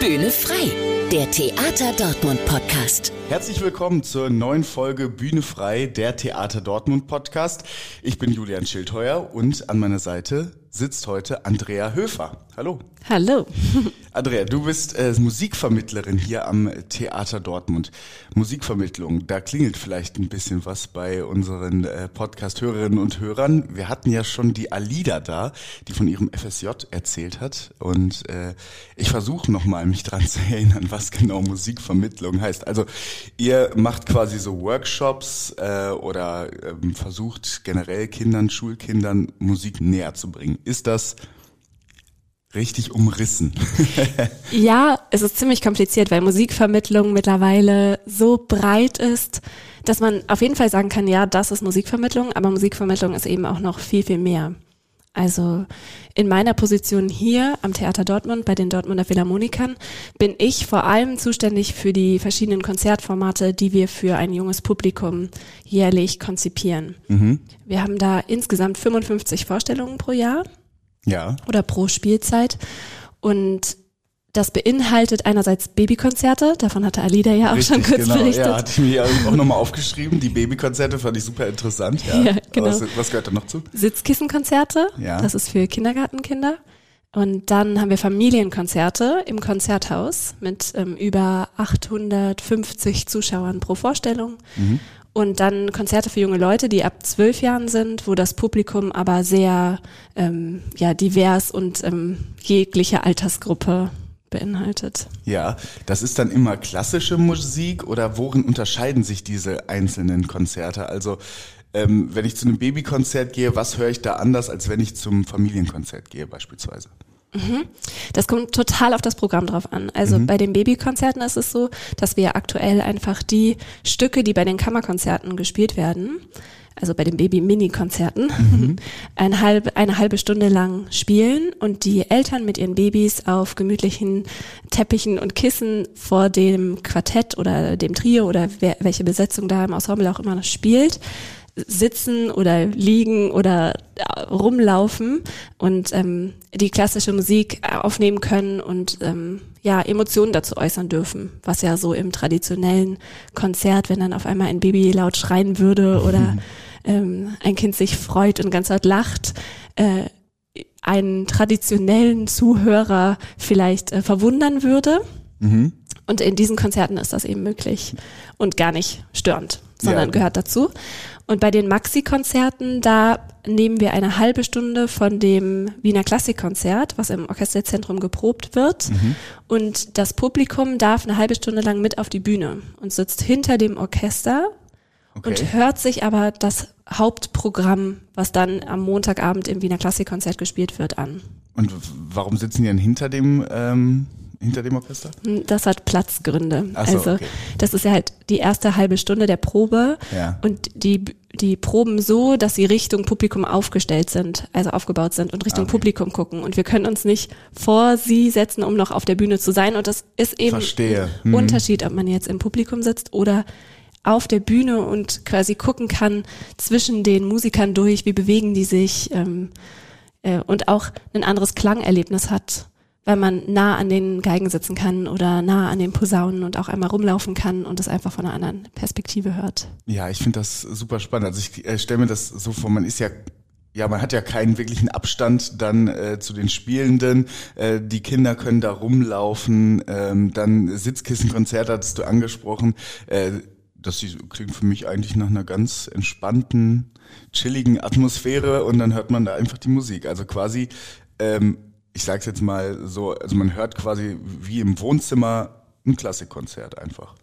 Bühne frei, der Theater Dortmund Podcast. Herzlich willkommen zur neuen Folge Bühne frei, der Theater Dortmund Podcast. Ich bin Julian Schildheuer und an meiner Seite sitzt heute Andrea Höfer. Hallo. Hallo. Andrea, du bist äh, Musikvermittlerin hier am Theater Dortmund. Musikvermittlung, da klingelt vielleicht ein bisschen was bei unseren äh, Podcast-Hörerinnen und Hörern. Wir hatten ja schon die Alida da, die von ihrem FSJ erzählt hat. Und äh, ich versuche nochmal, mich dran zu erinnern, was genau Musikvermittlung heißt. Also ihr macht quasi so Workshops äh, oder ähm, versucht generell Kindern, Schulkindern Musik näher zu bringen. Ist das richtig umrissen. ja, es ist ziemlich kompliziert, weil Musikvermittlung mittlerweile so breit ist, dass man auf jeden Fall sagen kann, ja, das ist Musikvermittlung, aber Musikvermittlung ist eben auch noch viel, viel mehr. Also in meiner Position hier am Theater Dortmund bei den Dortmunder Philharmonikern bin ich vor allem zuständig für die verschiedenen Konzertformate, die wir für ein junges Publikum jährlich konzipieren. Mhm. Wir haben da insgesamt 55 Vorstellungen pro Jahr. Ja. Oder pro Spielzeit. Und das beinhaltet einerseits Babykonzerte, davon hatte Alida ja auch Richtig, schon kurz genau. berichtet. Ja, hatte ich mir auch nochmal aufgeschrieben. Die Babykonzerte fand ich super interessant. Ja, ja genau. Was, was, gehört da noch zu? Sitzkissenkonzerte, ja. das ist für Kindergartenkinder. Und dann haben wir Familienkonzerte im Konzerthaus mit ähm, über 850 Zuschauern pro Vorstellung. Mhm. Und dann Konzerte für junge Leute, die ab zwölf Jahren sind, wo das Publikum aber sehr ähm, ja, divers und ähm, jegliche Altersgruppe beinhaltet. Ja, das ist dann immer klassische Musik oder worin unterscheiden sich diese einzelnen Konzerte? Also ähm, wenn ich zu einem Babykonzert gehe, was höre ich da anders, als wenn ich zum Familienkonzert gehe beispielsweise? Mhm. Das kommt total auf das Programm drauf an. Also mhm. bei den Babykonzerten ist es so, dass wir aktuell einfach die Stücke, die bei den Kammerkonzerten gespielt werden, also bei den Baby-Mini-Konzerten, mhm. eine, halbe, eine halbe Stunde lang spielen und die Eltern mit ihren Babys auf gemütlichen Teppichen und Kissen vor dem Quartett oder dem Trio oder wer, welche Besetzung da im Ensemble auch immer noch spielt, sitzen oder liegen oder äh, rumlaufen und ähm, die klassische Musik äh, aufnehmen können und ähm, ja Emotionen dazu äußern dürfen, was ja so im traditionellen Konzert, wenn dann auf einmal ein Baby laut schreien würde oder ähm, ein Kind sich freut und ganz laut lacht, äh, einen traditionellen Zuhörer vielleicht äh, verwundern würde. Mhm. Und in diesen Konzerten ist das eben möglich und gar nicht störend, sondern ja. gehört dazu. Und bei den Maxi-Konzerten, da nehmen wir eine halbe Stunde von dem Wiener Klassikkonzert, was im Orchesterzentrum geprobt wird. Mhm. Und das Publikum darf eine halbe Stunde lang mit auf die Bühne und sitzt hinter dem Orchester okay. und hört sich aber das Hauptprogramm, was dann am Montagabend im Wiener Klassikkonzert gespielt wird, an. Und warum sitzen die denn hinter dem ähm, hinter dem Orchester? Das hat Platzgründe. So, also okay. das ist ja halt die erste halbe Stunde der Probe ja. und die die Proben so, dass sie Richtung Publikum aufgestellt sind, also aufgebaut sind und Richtung okay. Publikum gucken. Und wir können uns nicht vor sie setzen, um noch auf der Bühne zu sein. Und das ist eben Verstehe. ein mhm. Unterschied, ob man jetzt im Publikum sitzt oder auf der Bühne und quasi gucken kann zwischen den Musikern durch, wie bewegen die sich ähm, äh, und auch ein anderes Klangerlebnis hat weil man nah an den Geigen sitzen kann oder nah an den Posaunen und auch einmal rumlaufen kann und es einfach von einer anderen Perspektive hört. Ja, ich finde das super spannend. Also ich äh, stelle mir das so vor, man ist ja ja, man hat ja keinen wirklichen Abstand dann äh, zu den Spielenden. Äh, die Kinder können da rumlaufen. Ähm, dann Sitzkissenkonzert hattest du angesprochen. Äh, das klingt für mich eigentlich nach einer ganz entspannten, chilligen Atmosphäre und dann hört man da einfach die Musik. Also quasi ähm, ich sag's jetzt mal so, also man hört quasi wie im Wohnzimmer ein Klassikkonzert einfach.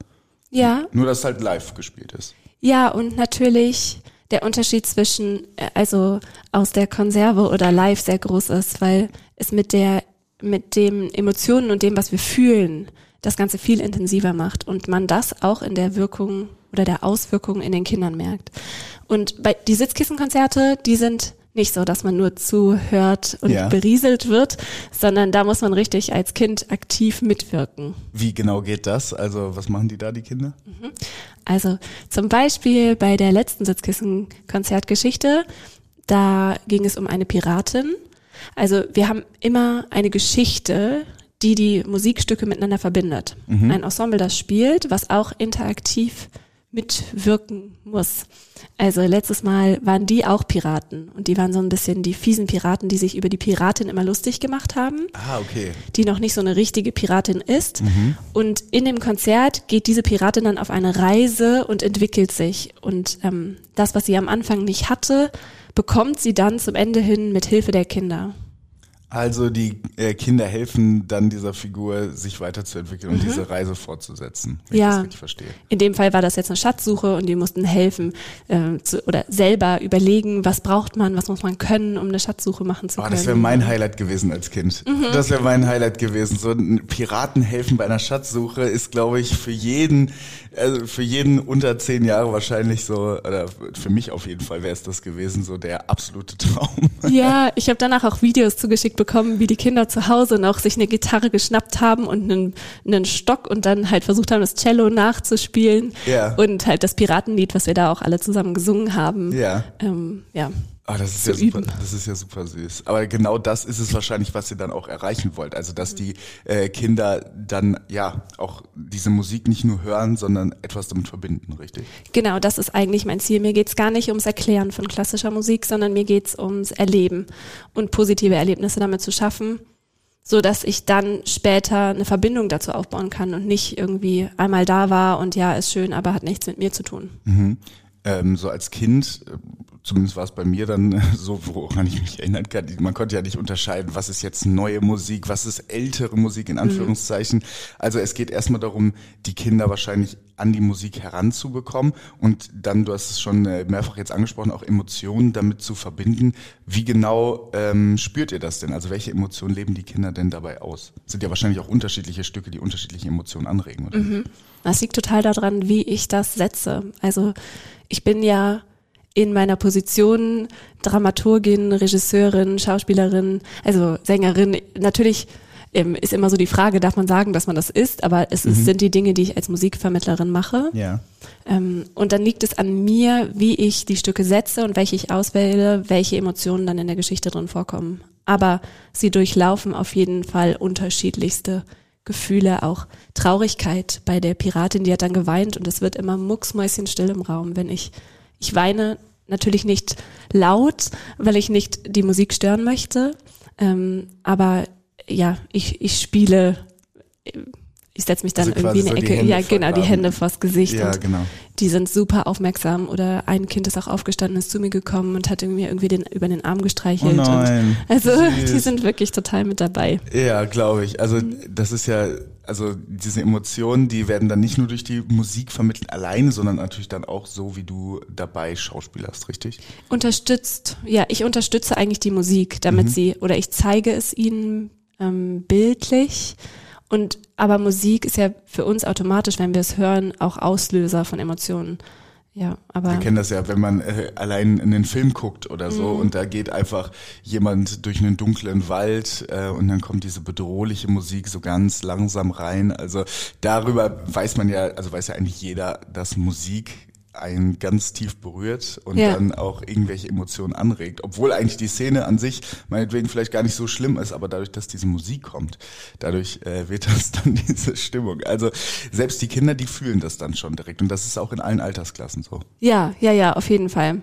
Ja. Nur, dass halt live gespielt ist. Ja, und natürlich der Unterschied zwischen, äh, also aus der Konserve oder live sehr groß ist, weil es mit der, mit dem Emotionen und dem, was wir fühlen, das Ganze viel intensiver macht und man das auch in der Wirkung oder der Auswirkung in den Kindern merkt. Und bei die Sitzkissenkonzerte, die sind nicht so, dass man nur zuhört und ja. berieselt wird, sondern da muss man richtig als Kind aktiv mitwirken. Wie genau geht das? Also was machen die da, die Kinder? Mhm. Also zum Beispiel bei der letzten Sitzkissen-Konzertgeschichte, da ging es um eine Piratin. Also wir haben immer eine Geschichte, die die Musikstücke miteinander verbindet. Mhm. Ein Ensemble, das spielt, was auch interaktiv mitwirken muss. Also letztes Mal waren die auch Piraten und die waren so ein bisschen die fiesen Piraten, die sich über die Piratin immer lustig gemacht haben, Ah, okay. die noch nicht so eine richtige Piratin ist. Und in dem Konzert geht diese Piratin dann auf eine Reise und entwickelt sich. Und ähm, das, was sie am Anfang nicht hatte, bekommt sie dann zum Ende hin mit Hilfe der Kinder. Also die äh, Kinder helfen dann dieser Figur, sich weiterzuentwickeln und diese Reise fortzusetzen, wenn ich Ja. das richtig verstehe. In dem Fall war das jetzt eine Schatzsuche und die mussten helfen äh, zu, oder selber überlegen, was braucht man, was muss man können, um eine Schatzsuche machen zu Oh, können. das wäre mein Highlight gewesen als Kind. Das wäre mein Highlight gewesen. So ein Piraten helfen bei einer Schatzsuche ist, glaube ich, für jeden, also für jeden unter zehn Jahre wahrscheinlich so, oder für mich auf jeden Fall wäre es das gewesen, so der absolute Traum. Ja, ich habe danach auch Videos zugeschickt bekommen, wie die Kinder zu Hause noch sich eine Gitarre geschnappt haben und einen, einen Stock und dann halt versucht haben, das Cello nachzuspielen. Ja. Und halt das Piratenlied, was wir da auch alle zusammen gesungen haben. Ja. Ähm, ja. Ah, das ist ja super, üben. das ist ja super süß. Aber genau das ist es wahrscheinlich, was ihr dann auch erreichen wollt. Also, dass die äh, Kinder dann ja auch diese Musik nicht nur hören, sondern etwas damit verbinden, richtig? Genau, das ist eigentlich mein Ziel. Mir geht's gar nicht ums Erklären von klassischer Musik, sondern mir geht's ums Erleben und positive Erlebnisse damit zu schaffen, so dass ich dann später eine Verbindung dazu aufbauen kann und nicht irgendwie einmal da war und ja, ist schön, aber hat nichts mit mir zu tun. ähm, so als Kind, zumindest war es bei mir dann so, woran ich mich erinnern kann, man konnte ja nicht unterscheiden, was ist jetzt neue Musik, was ist ältere Musik in Anführungszeichen. Also es geht erstmal darum, die Kinder wahrscheinlich an die Musik heranzubekommen und dann, du hast es schon äh, mehrfach jetzt angesprochen, auch Emotionen damit zu verbinden. Wie genau ähm, spürt ihr das denn? Also welche Emotionen leben die Kinder denn dabei aus? Sind ja wahrscheinlich auch unterschiedliche Stücke, die unterschiedliche Emotionen anregen, oder? Das liegt total daran, wie ich das setze. Also ich bin ja in meiner Position Dramaturgin, Regisseurin, Schauspielerin, also Sängerin. Natürlich ähm, ist immer so die Frage, darf man sagen, dass man das ist, aber es ist, sind die Dinge, die ich als Musikvermittlerin mache. Ja. Ähm, und dann liegt es an mir, wie ich die Stücke setze und welche ich auswähle, welche Emotionen dann in der Geschichte drin vorkommen. Aber sie durchlaufen auf jeden Fall unterschiedlichste Gefühle, auch Traurigkeit bei der Piratin, die hat dann geweint und es wird immer mucksmäuschenstill im Raum, wenn ich, ich weine natürlich nicht laut, weil ich nicht die Musik stören möchte, ähm, aber ja, ich, ich spiele, ich setze mich dann Also irgendwie in so eine die Ecke, ja genau, die. Hände vors Gesicht Ja, und genau. die sind super aufmerksam oder ein Kind ist auch aufgestanden, ist zu mir gekommen und hat mir irgendwie den, über den Arm gestreichelt. Oh nein, Und also süß. die sind wirklich total mit dabei. Ja, glaube ich. Also das ist ja, also diese Emotionen, die werden dann nicht nur durch die Musik vermittelt alleine, sondern natürlich dann auch so, wie du dabei schauspielerst, richtig? Unterstützt, ja, ich unterstütze eigentlich die Musik, damit sie, oder ich zeige es ihnen ähm, bildlich. Und aber Musik ist ja für uns automatisch, wenn wir es hören, auch Auslöser von Emotionen. Ja, aber Wir kennen das ja, wenn man äh, allein in den Film guckt oder so und da geht einfach jemand durch einen dunklen Wald äh, und dann kommt diese bedrohliche Musik so ganz langsam rein. Also darüber weiß man ja, also weiß ja eigentlich jeder, dass Musik einen ganz tief berührt und Ja. dann auch irgendwelche Emotionen anregt. Obwohl eigentlich die Szene an sich meinetwegen vielleicht gar nicht so schlimm ist, aber dadurch, dass diese Musik kommt, dadurch äh, wird das dann diese Stimmung. Also selbst die Kinder, die fühlen das dann schon direkt und das ist auch in allen Altersklassen so. ja, ja, ja, auf jeden Fall.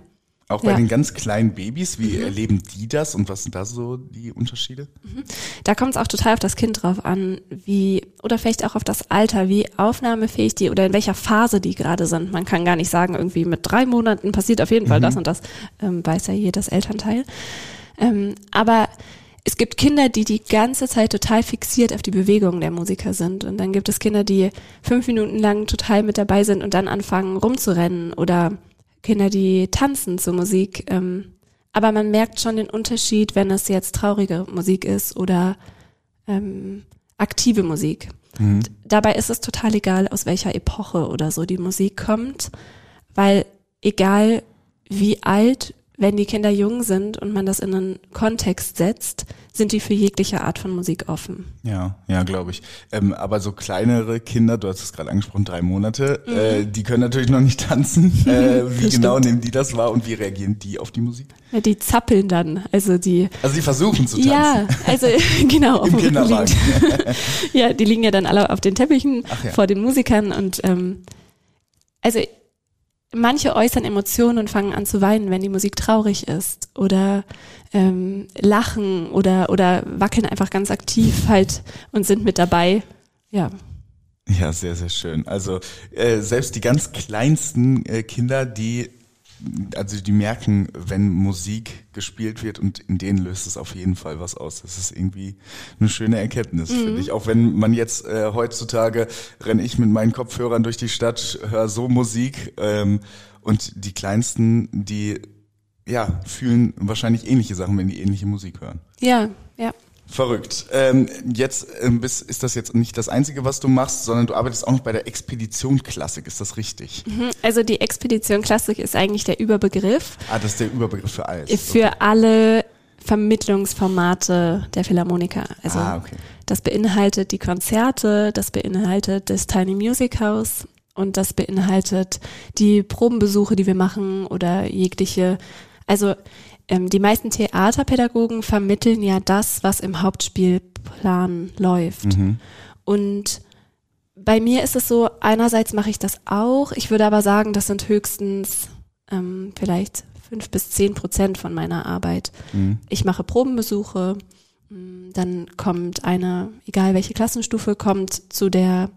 Auch bei Ja. Mhm. den ganz kleinen Babys, wie erleben die das und was sind da so die Unterschiede? Da kommt es auch total auf das Kind drauf an, wie, oder vielleicht auch auf das Alter, wie aufnahmefähig die oder in welcher Phase die gerade sind. Man kann gar nicht sagen, irgendwie mit drei Monaten passiert auf jeden Fall das und das, ähm, weiß ja jedes Elternteil. Ähm, aber es gibt Kinder, die die ganze Zeit total fixiert auf die Bewegungen der Musiker sind. Und dann gibt es Kinder, die fünf Minuten lang total mit dabei sind und dann anfangen rumzurennen oder Kinder, die tanzen zur Musik. Ähm, aber man merkt schon den Unterschied, wenn es jetzt traurige Musik ist oder ähm, aktive Musik. Dabei ist es total egal, aus welcher Epoche oder so die Musik kommt, weil egal wie alt, wenn die Kinder jung sind und man das in einen Kontext setzt, sind die für jegliche Art von Musik offen. Ja, ja, glaube ich. Ähm, aber so kleinere Kinder, du hast es gerade angesprochen, drei Monate, mhm. äh, die können natürlich noch nicht tanzen. Äh, wie genau nehmen die das wahr und wie reagieren die auf die Musik? Ja, die zappeln dann, also die. Also die versuchen zu tanzen. Ja, also genau. Im Kinderwagen. ja, die liegen ja dann alle auf den Teppichen ja. vor den Musikern und ähm, also manche äußern Emotionen und fangen an zu weinen, wenn die Musik traurig ist oder ähm, lachen oder oder wackeln einfach ganz aktiv halt und sind mit dabei. Ja. Ja, sehr, sehr schön. Also äh, selbst die ganz kleinsten äh, Kinder, die also die merken, wenn Musik gespielt wird und in denen löst es auf jeden Fall was aus. Das ist irgendwie eine schöne Erkenntnis, mhm. finde ich. Auch wenn man jetzt äh, heutzutage renne ich mit meinen Kopfhörern durch die Stadt, höre so Musik ähm, und die Kleinsten, die ja fühlen wahrscheinlich ähnliche Sachen, wenn die ähnliche Musik hören. Ja, ja. Verrückt. Ähm, jetzt ähm, bist, ist das jetzt nicht das Einzige, was du machst, sondern du arbeitest auch noch bei der Expedition Klassik. Ist das richtig? Mhm. Also die Expedition Klassik ist eigentlich der Überbegriff. Ah, das ist der Überbegriff für alles. Für okay. alle Vermittlungsformate der Philharmoniker. Also ah, okay. das beinhaltet die Konzerte, das beinhaltet das Tiny Music House und das beinhaltet die Probenbesuche, die wir machen oder jegliche. Also die meisten Theaterpädagogen vermitteln ja das, was im Hauptspielplan läuft. Mhm. Und bei mir ist es so, einerseits mache ich das auch, ich würde aber sagen, das sind höchstens ähm, vielleicht fünf bis zehn Prozent von meiner Arbeit. Mhm. Ich mache Probenbesuche, mm, dann kommt eine, egal welche Klassenstufe, kommt zu der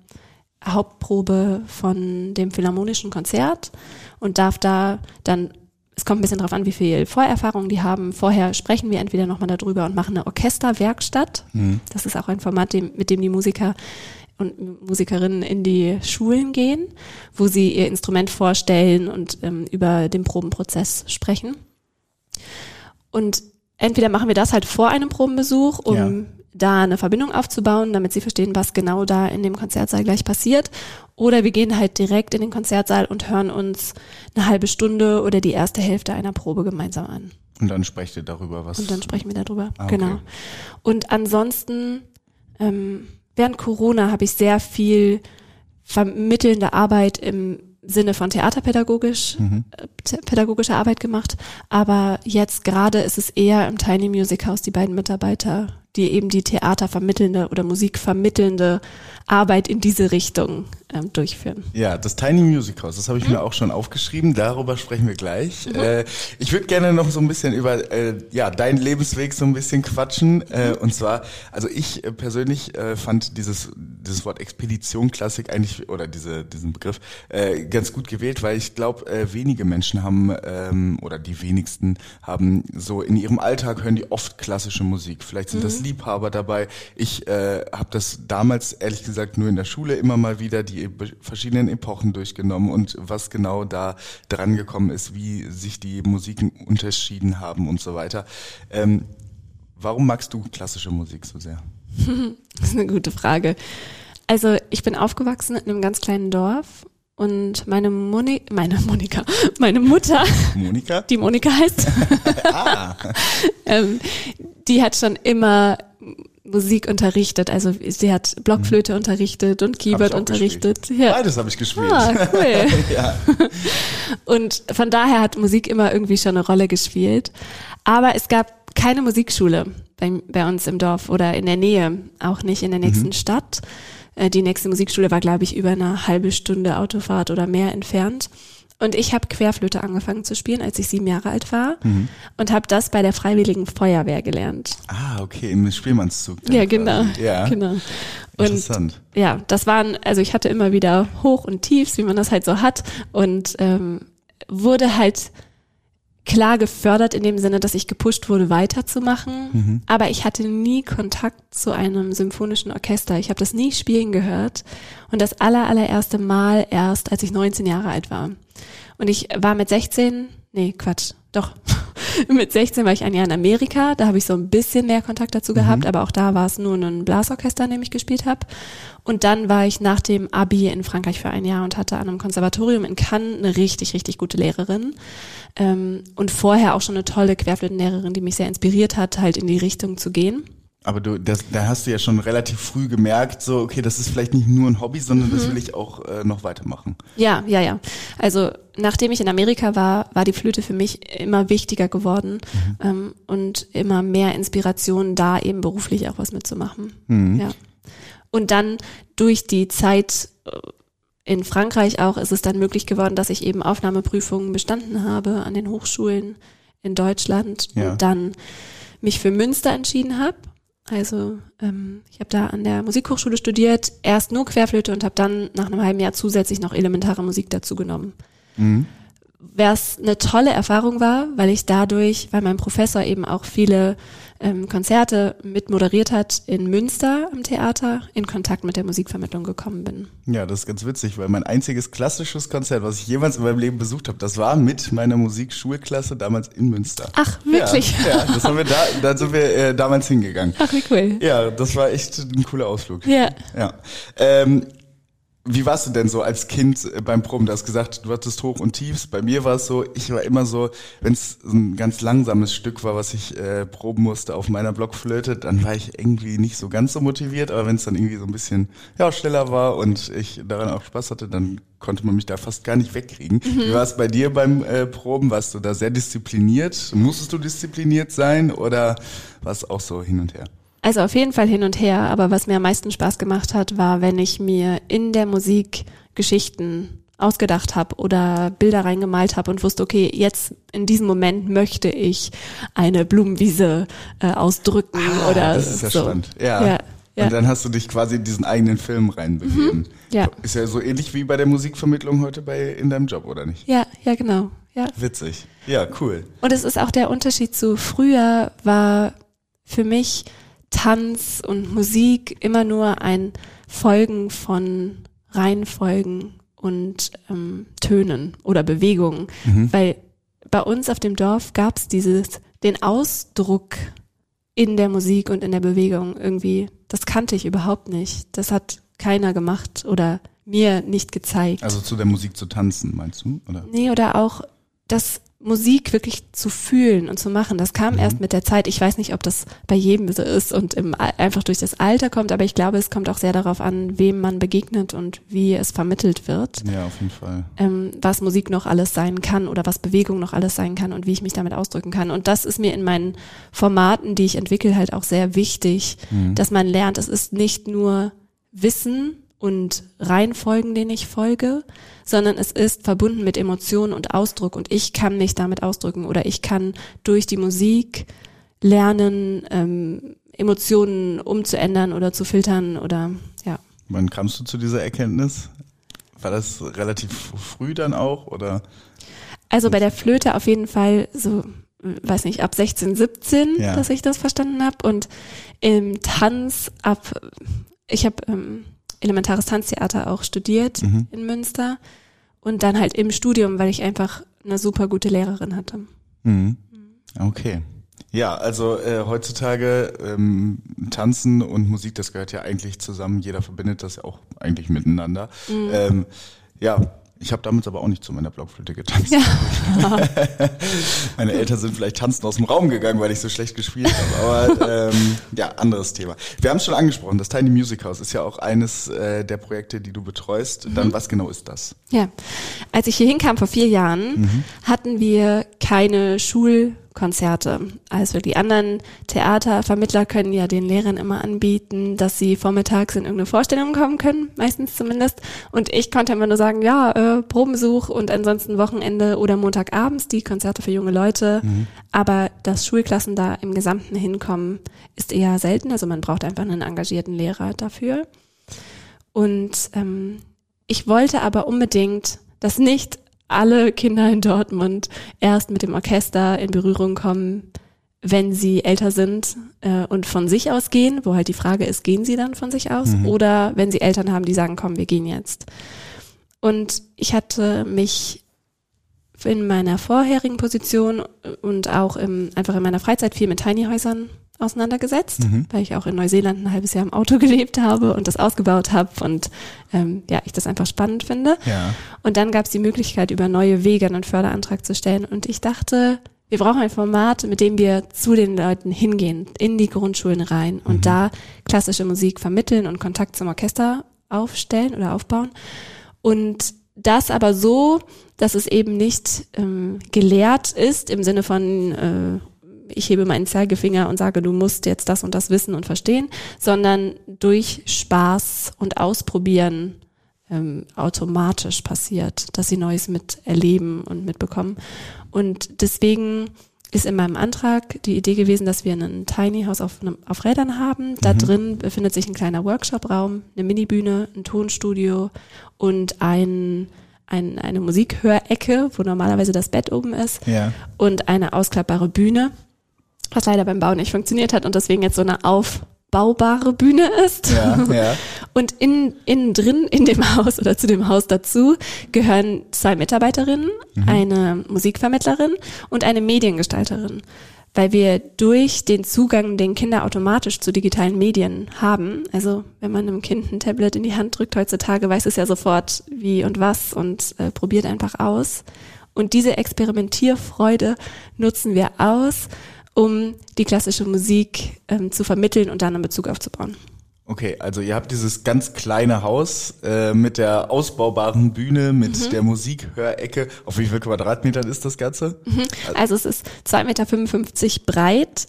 Hauptprobe von dem Philharmonischen Konzert und darf da dann es kommt ein bisschen drauf an, wie viel Vorerfahrung die haben. Vorher sprechen wir entweder nochmal darüber und machen eine Orchesterwerkstatt. Mhm. Das ist auch ein Format, mit dem die Musiker und Musikerinnen in die Schulen gehen, wo sie ihr Instrument vorstellen und ähm, über den Probenprozess sprechen. Und entweder machen wir das halt vor einem Probenbesuch, um ja da eine Verbindung aufzubauen, damit sie verstehen, was genau da in dem Konzertsaal gleich passiert. Oder wir gehen halt direkt in den Konzertsaal und hören uns eine halbe Stunde oder die erste Hälfte einer Probe gemeinsam an. Und dann sprecht ihr darüber, was. Und dann sprechen wir darüber, ah, okay. genau. Und ansonsten, ähm, während Corona habe ich sehr viel vermittelnde Arbeit im Sinne von theaterpädagogisch, mhm. äh, pädagogischer Arbeit gemacht. Aber jetzt gerade ist es eher im Tiny Music House die beiden Mitarbeiter, die eben die theatervermittelnde oder musikvermittelnde Arbeit in diese Richtung ähm, durchführen. Ja, das Tiny Music House, das habe ich mhm. mir auch schon aufgeschrieben, darüber sprechen wir gleich. Mhm. Äh, ich würde gerne noch so ein bisschen über äh, ja, deinen Lebensweg so ein bisschen quatschen. Äh, mhm. und zwar, also ich äh, persönlich äh, fand dieses, dieses Wort Expedition Klassik eigentlich, oder diese, diesen Begriff, äh, ganz gut gewählt, weil ich glaube, äh, wenige Menschen haben, ähm, oder die wenigsten haben so in ihrem Alltag hören die oft klassische Musik. Vielleicht sind das mhm. Liebhaber dabei. Ich äh, habe das damals ehrlich gesagt nur in der Schule immer mal wieder die verschiedenen Epochen durchgenommen und was genau da dran gekommen ist, wie sich die Musiken unterschieden haben und so weiter. Ähm, warum magst du klassische Musik so sehr? das ist eine gute Frage. Also ich bin aufgewachsen in einem ganz kleinen Dorf und meine Moni meine Monika, meine Mutter, Monika, die Monika heißt, ah. ähm, die hat schon immer Musik unterrichtet. Also sie hat Blockflöte mhm. unterrichtet und Keyboard unterrichtet. Ja. Beides habe ich gespielt. Ah, cool. ja. Und von daher hat Musik immer irgendwie schon eine Rolle gespielt. Aber es gab keine Musikschule bei, bei uns im Dorf oder in der Nähe, auch nicht in der nächsten mhm. Stadt. Äh, die nächste Musikschule war, glaube ich, über eine halbe Stunde Autofahrt oder mehr entfernt. Und ich habe Querflöte angefangen zu spielen, als ich sieben Jahre alt war mhm. und habe das bei der Freiwilligen Feuerwehr gelernt. Ah, okay, im Spielmannszug. Ja, genau. Ja. genau. Und Interessant. ja, das waren, also ich hatte immer wieder Hoch und Tiefs, wie man das halt so hat und ähm, wurde halt klar gefördert in dem Sinne, dass ich gepusht wurde, weiterzumachen. Mhm. Aber ich hatte nie Kontakt zu einem symphonischen Orchester. Ich habe das nie spielen gehört. Und das aller, allererste Mal erst, als ich 19 Jahre alt war. Und ich war mit 16, nee, Quatsch, doch. mit 16 war ich ein Jahr in Amerika, da habe ich so ein bisschen mehr Kontakt dazu gehabt, Mhm. aber auch da war es nur ein Blasorchester, in dem ich gespielt habe. Und dann war ich nach dem Abi in Frankreich für ein Jahr und hatte an einem Konservatorium in Cannes eine richtig, richtig gute Lehrerin. Ähm, und vorher auch schon eine tolle Querflötenlehrerin, die mich sehr inspiriert hat, halt in die Richtung zu gehen. Aber du, das, da hast du ja schon relativ früh gemerkt, so, okay, das ist vielleicht nicht nur ein Hobby, sondern Mhm. das will ich auch äh, noch weitermachen. Ja, ja, ja. Also nachdem ich in Amerika war, war die Flöte für mich immer wichtiger geworden ähm, und immer mehr Inspiration da eben beruflich auch was mitzumachen. Ja. Und dann durch die Zeit äh, in Frankreich auch ist es dann möglich geworden, dass ich eben Aufnahmeprüfungen bestanden habe an den Hochschulen in Deutschland Ja. und dann mich für Münster entschieden habe. Also ähm, ich habe da an der Musikhochschule studiert, erst nur Querflöte und habe dann nach einem halben Jahr zusätzlich noch elementare Musik dazu genommen. Was eine tolle Erfahrung war, weil ich dadurch, weil mein Professor eben auch viele ähm, Konzerte mit moderiert hat in Münster am Theater, in Kontakt mit der Musikvermittlung gekommen bin. Ja, das ist ganz witzig, weil mein einziges klassisches Konzert, was ich jemals in meinem Leben besucht habe, das war mit meiner Musikschulklasse damals in Münster. Ach, wirklich? Ja, ja das haben wir da, da sind wir äh, damals hingegangen. Ach, wie cool. Ja, das war echt ein cooler Ausflug. Ja. Ja. Ähm, wie warst du denn so als Kind äh, beim Proben? Du hast gesagt, du hattest Hoch und Tiefs. Bei mir war es so, ich war immer so, wenn es ein ganz langsames Stück war, was ich äh, proben musste auf meiner Blockflöte, dann war ich irgendwie nicht so ganz so motiviert. Aber wenn es dann irgendwie so ein bisschen ja, schneller war und ich daran auch Spaß hatte, dann konnte man mich da fast gar nicht wegkriegen. Wie war es bei dir beim äh, Proben? Warst du da sehr diszipliniert? Musstest du diszipliniert sein oder war es auch so hin und her? Also auf jeden Fall hin und her, aber was mir am meisten Spaß gemacht hat, war, wenn ich mir in der Musik Geschichten ausgedacht habe oder Bilder reingemalt habe und wusste, okay, jetzt in diesem Moment möchte ich eine Blumenwiese äh, ausdrücken oder Ah, das ist ja so. spannend. Ja. ja, ja. Und dann hast du dich quasi in diesen eigenen Film reinbegeben. ja. Ist ja so ähnlich wie bei der Musikvermittlung heute bei in deinem Job, oder nicht? ja, ja, genau. Ja. Witzig. Ja, cool. Und es ist auch der Unterschied zu früher war für mich Tanz und Musik immer nur ein Folgen von Reihenfolgen und ähm, Tönen oder Bewegungen, weil bei uns auf dem Dorf gab es dieses den Ausdruck in der Musik und in der Bewegung irgendwie. Das kannte ich überhaupt nicht. Das hat keiner gemacht oder mir nicht gezeigt. Also zu der Musik zu tanzen, meinst du? Oder? Nee, oder auch das Musik wirklich zu fühlen und zu machen. Das kam erst mit der Zeit. Ich weiß nicht, ob das bei jedem so ist und im, einfach durch das Alter kommt, aber ich glaube, es kommt auch sehr darauf an, wem man begegnet und wie es vermittelt wird, Ja, auf jeden Fall. ähm, was Musik noch alles sein kann oder was Bewegung noch alles sein kann und wie ich mich damit ausdrücken kann. Und das ist mir in meinen Formaten, die ich entwickle, halt auch sehr wichtig, dass man lernt, es ist nicht nur Wissen und Reihenfolgen, denen ich folge, sondern es ist verbunden mit Emotionen und Ausdruck und ich kann mich damit ausdrücken oder ich kann durch die Musik lernen, ähm, Emotionen umzuändern oder zu filtern oder ja. Wann kamst du zu dieser Erkenntnis? War das relativ früh dann auch oder? Also bei der Flöte auf jeden Fall so, weiß nicht, ab 16, 17, Ja. dass ich das verstanden habe. Und im Tanz ab, ich habe ähm, elementares Tanztheater auch studiert Mhm. in Münster und dann halt im Studium, weil ich einfach eine super gute Lehrerin hatte. Mhm. Okay. Ja, also äh, heutzutage ähm, Tanzen und Musik, das gehört ja eigentlich zusammen. Jeder verbindet das ja auch eigentlich miteinander. Mhm. Ähm, ja, ich habe damals aber auch nicht zu meiner Blockflöte getanzt. Ja. Meine Eltern sind vielleicht tanzen aus dem Raum gegangen, weil ich so schlecht gespielt habe. Aber ähm, ja, anderes Thema. Wir haben es schon angesprochen, das Tiny Music House ist ja auch eines äh, der Projekte, die du betreust. Dann was genau ist das? Ja, als ich hier hinkam vor vier Jahren, hatten wir keine Schulkonzerte. Also die anderen Theatervermittler können ja den Lehrern immer anbieten, dass sie vormittags in irgendeine Vorstellung kommen können, meistens zumindest. Und ich konnte immer nur sagen, ja, äh, Probenbesuch und ansonsten Wochenende oder Montagabends die Konzerte für junge Leute. Aber dass Schulklassen da im Gesamten hinkommen, ist eher selten. Also man braucht einfach einen engagierten Lehrer dafür. Und ähm, ich wollte aber unbedingt, dass nicht alle Kinder in Dortmund erst mit dem Orchester in Berührung kommen, wenn sie älter sind äh, und von sich aus gehen, wo halt die Frage ist, gehen sie dann von sich aus? Oder wenn sie Eltern haben, die sagen, komm, wir gehen jetzt. Und ich hatte mich in meiner vorherigen Position und auch im, einfach in meiner Freizeit viel mit Tiny-Häusern auseinandergesetzt, mhm. weil ich auch in Neuseeland ein halbes Jahr im Auto gelebt habe und das ausgebaut habe und ähm, ja, ich das einfach spannend finde. Ja. Und dann gab es die Möglichkeit, über neue Wege einen Förderantrag zu stellen. Und ich dachte, wir brauchen ein Format, mit dem wir zu den Leuten hingehen, in die Grundschulen rein und mhm. da klassische Musik vermitteln und Kontakt zum Orchester aufstellen oder aufbauen. Und das aber so, dass es eben nicht ähm, gelehrt ist im Sinne von äh, ich hebe meinen Zeigefinger und sage, du musst jetzt das und das wissen und verstehen, sondern durch Spaß und Ausprobieren ähm, automatisch passiert, dass sie Neues miterleben und mitbekommen. Und deswegen ist in meinem Antrag die Idee gewesen, dass wir ein Tiny House auf, auf Rädern haben. Da mhm. drin befindet sich ein kleiner Workshop-Raum, eine Minibühne, ein Tonstudio und ein, ein, eine Musikhörecke, wo normalerweise das Bett oben ist ja. und eine ausklappbare Bühne was leider beim Bau nicht funktioniert hat und deswegen jetzt so eine aufbaubare Bühne ist. Ja, ja. Und in, innen drin in dem Haus oder zu dem Haus dazu gehören zwei Mitarbeiterinnen, mhm. eine Musikvermittlerin und eine Mediengestalterin. Weil wir durch den Zugang, den Kinder automatisch zu digitalen Medien haben, also wenn man einem Kind ein Tablet in die Hand drückt heutzutage, weiß es ja sofort wie und was und äh, probiert einfach aus. Und diese Experimentierfreude nutzen wir aus um die klassische Musik ähm, zu vermitteln und dann einen Bezug aufzubauen. Okay, also ihr habt dieses ganz kleine Haus äh, mit der ausbaubaren Bühne, mit mhm. der Musikhörecke. Auf wie viel Quadratmetern ist das Ganze? Mhm. Also es ist 2,55 Meter breit,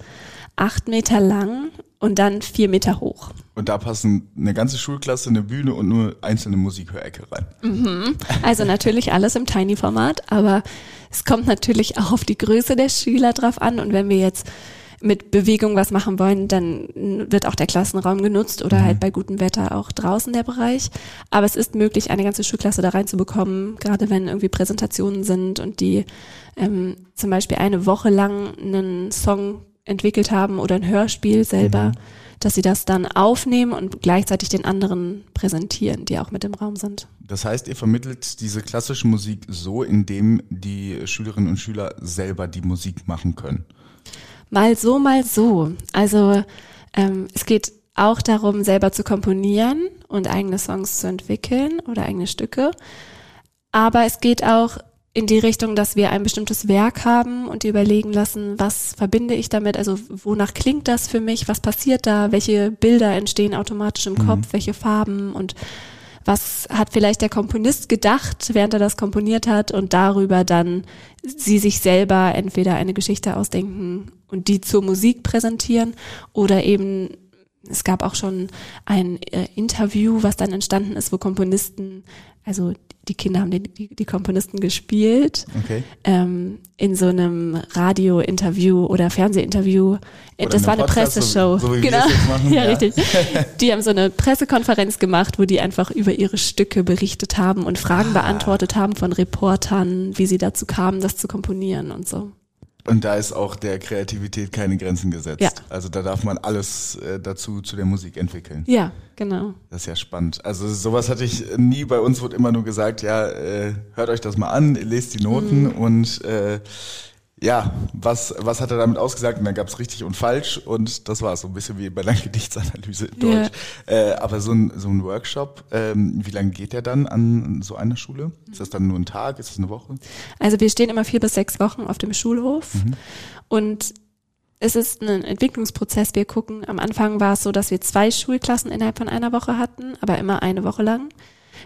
8 Meter lang und dann 4 Meter hoch. Und da passen eine ganze Schulklasse, eine Bühne und nur einzelne Musikhörecke rein. Mhm. Also natürlich alles im Tiny-Format, aber es kommt natürlich auch auf die Größe der Schüler drauf an. Und wenn wir jetzt mit Bewegung was machen wollen, dann wird auch der Klassenraum genutzt oder mhm. halt bei gutem Wetter auch draußen der Bereich. Aber es ist möglich, eine ganze Schulklasse da reinzubekommen, gerade wenn irgendwie Präsentationen sind und die ähm, zum Beispiel eine Woche lang einen Song entwickelt haben oder ein Hörspiel selber, mhm. dass sie das dann aufnehmen und gleichzeitig den anderen präsentieren, die auch mit im Raum sind. Das heißt, ihr vermittelt diese klassische Musik so, indem die Schülerinnen und Schüler selber die Musik machen können. Mal so, mal so. Also ähm, es geht auch darum, selber zu komponieren und eigene Songs zu entwickeln oder eigene Stücke. Aber es geht auch in die Richtung, dass wir ein bestimmtes Werk haben und die überlegen lassen, was verbinde ich damit, also wonach klingt das für mich, was passiert da, welche Bilder entstehen automatisch im mhm. Kopf, welche Farben? Und was hat vielleicht der Komponist gedacht, während er das komponiert hat? Und darüber dann sie sich selber entweder eine Geschichte ausdenken und die zur Musik präsentieren oder eben es gab auch schon ein äh, Interview, was dann entstanden ist, wo Komponisten, also die Kinder haben die, die, die Komponisten gespielt, okay. ähm, in so einem Radio-Interview oder Fernsehinterview. Oder das war eine Podcast, Presseshow. So, so genau. ja, ja, richtig. Die haben so eine Pressekonferenz gemacht, wo die einfach über ihre Stücke berichtet haben und Fragen ah. beantwortet haben von Reportern, wie sie dazu kamen, das zu komponieren und so. Und da ist auch der Kreativität keine Grenzen gesetzt. Ja. Also da darf man alles äh, dazu zu der Musik entwickeln. Ja, genau. Das ist ja spannend. Also sowas hatte ich nie. Bei uns wurde immer nur gesagt, ja, äh, hört euch das mal an, lest die Noten mhm. und äh, ja, was, was hat er damit ausgesagt? Und dann gab es richtig und falsch und das war so ein bisschen wie bei einer Gedichtsanalyse in Deutsch. Yeah. Äh, aber so ein, so ein Workshop, ähm, wie lange geht der dann an so einer Schule? Ist das dann nur ein Tag? Ist das eine Woche? Also wir stehen immer vier bis sechs Wochen auf dem Schulhof mhm. und es ist ein Entwicklungsprozess. Wir gucken, am Anfang war es so, dass wir zwei Schulklassen innerhalb von einer Woche hatten, aber immer eine Woche lang.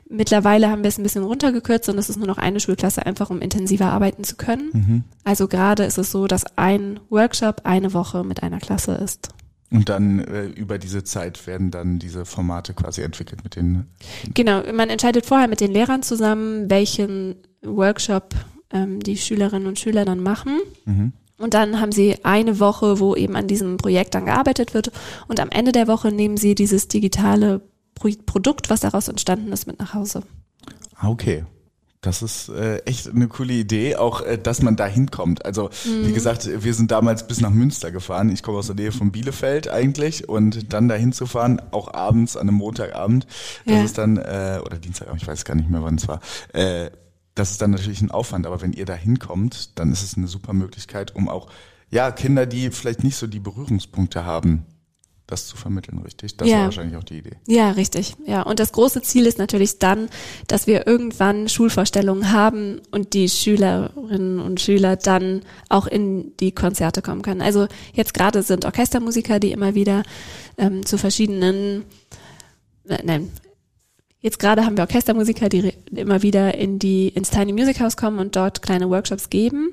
Mittlerweile haben wir es ein bisschen runtergekürzt und es ist nur noch eine Schulklasse, einfach um intensiver arbeiten zu können. Mhm. Also gerade ist es so, dass ein Workshop eine Woche mit einer Klasse ist. Und dann äh, über diese Zeit werden dann diese Formate quasi entwickelt mit den. Genau, man entscheidet vorher mit den Lehrern zusammen, welchen Workshop ähm, die Schülerinnen und Schüler dann machen. Mhm. Und dann haben sie eine Woche, wo eben an diesem Projekt dann gearbeitet wird. Und am Ende der Woche nehmen sie dieses digitale Produkt, was daraus entstanden ist, mit nach Hause. Ah, okay. Das ist äh, echt eine coole Idee, auch äh, dass man da hinkommt. Also mhm. wie gesagt, wir sind damals bis nach Münster gefahren. Ich komme aus der Nähe von Bielefeld eigentlich und dann da hinzufahren, auch abends an einem Montagabend, das ja. ist dann äh, oder Dienstagabend, ich weiß gar nicht mehr, wann es war. Äh, das ist dann natürlich ein Aufwand, aber wenn ihr da hinkommt, dann ist es eine super Möglichkeit, um auch ja Kinder, die vielleicht nicht so die Berührungspunkte haben, das zu vermitteln, richtig? Das Ja. war wahrscheinlich auch die Idee. Ja, richtig. Ja, und das große Ziel ist natürlich dann, dass wir irgendwann Schulvorstellungen haben und die Schülerinnen und Schüler dann auch in die Konzerte kommen können. Also jetzt gerade sind Orchestermusiker, die immer wieder ähm, zu verschiedenen, äh, nein, jetzt gerade haben wir Orchestermusiker, die immer wieder in die ins Tiny Music House kommen und dort kleine Workshops geben,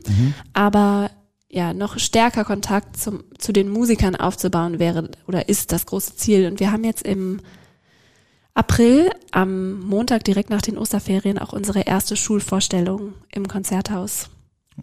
aber ja, noch stärker Kontakt zum, zu den Musikern aufzubauen wäre oder ist das große Ziel. Und wir haben jetzt im April, am Montag direkt nach den Osterferien, auch unsere erste Schulvorstellung im Konzerthaus.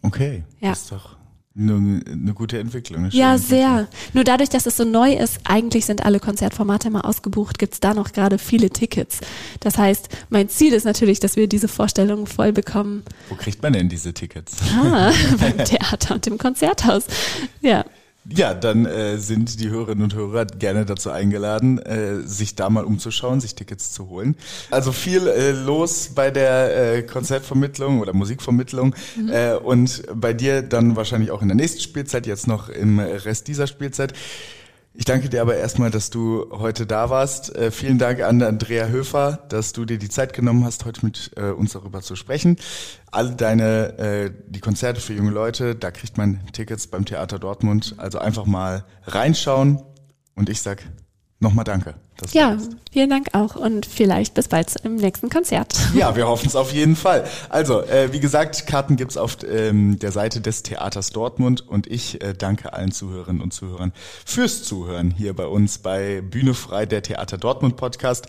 Okay, Ja. das ist doch eine, eine gute Entwicklung. Ja, sehr. Nur dadurch, dass es so neu ist, eigentlich sind alle Konzertformate immer ausgebucht, gibt's da noch gerade viele Tickets. Das heißt, mein Ziel ist natürlich, dass wir diese Vorstellung voll bekommen. Wo kriegt man denn diese Tickets? Ah, beim Theater und im Konzerthaus. Ja. Ja, dann äh, sind die Hörerinnen und Hörer gerne dazu eingeladen, äh, sich da mal umzuschauen, sich Tickets zu holen. Also viel äh, los bei der äh, Konzertvermittlung oder Musikvermittlung äh, und bei dir dann wahrscheinlich auch in der nächsten Spielzeit, jetzt noch im Rest dieser Spielzeit. Ich danke dir aber erstmal, dass du heute da warst. Äh, vielen Dank an Andrea Höfer, dass du dir die Zeit genommen hast, heute mit äh, uns darüber zu sprechen. Alle deine, äh, die Konzerte für junge Leute, da kriegt man Tickets beim Theater Dortmund. Also einfach mal reinschauen. Und ich sag nochmal Danke. Ja, bist. vielen Dank auch und vielleicht bis bald im nächsten Konzert. Ja, wir hoffen es auf jeden Fall. Also, äh, wie gesagt, Karten gibt's auf ähm, der Seite des Theaters Dortmund und ich äh, danke allen Zuhörerinnen und Zuhörern fürs Zuhören hier bei uns bei Bühne frei, der Theater Dortmund Podcast.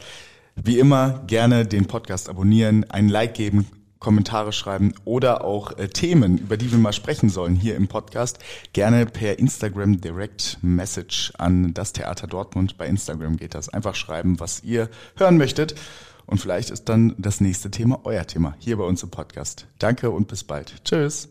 Wie immer gerne den Podcast abonnieren, ein Like geben, Kommentare schreiben oder auch äh, Themen, über die wir mal sprechen sollen hier im Podcast, gerne per Instagram Direct Message an das Theater Dortmund. Bei Instagram geht das. Einfach schreiben, was ihr hören möchtet. Und vielleicht ist dann das nächste Thema euer Thema hier bei uns im Podcast. Danke und bis bald. Tschüss.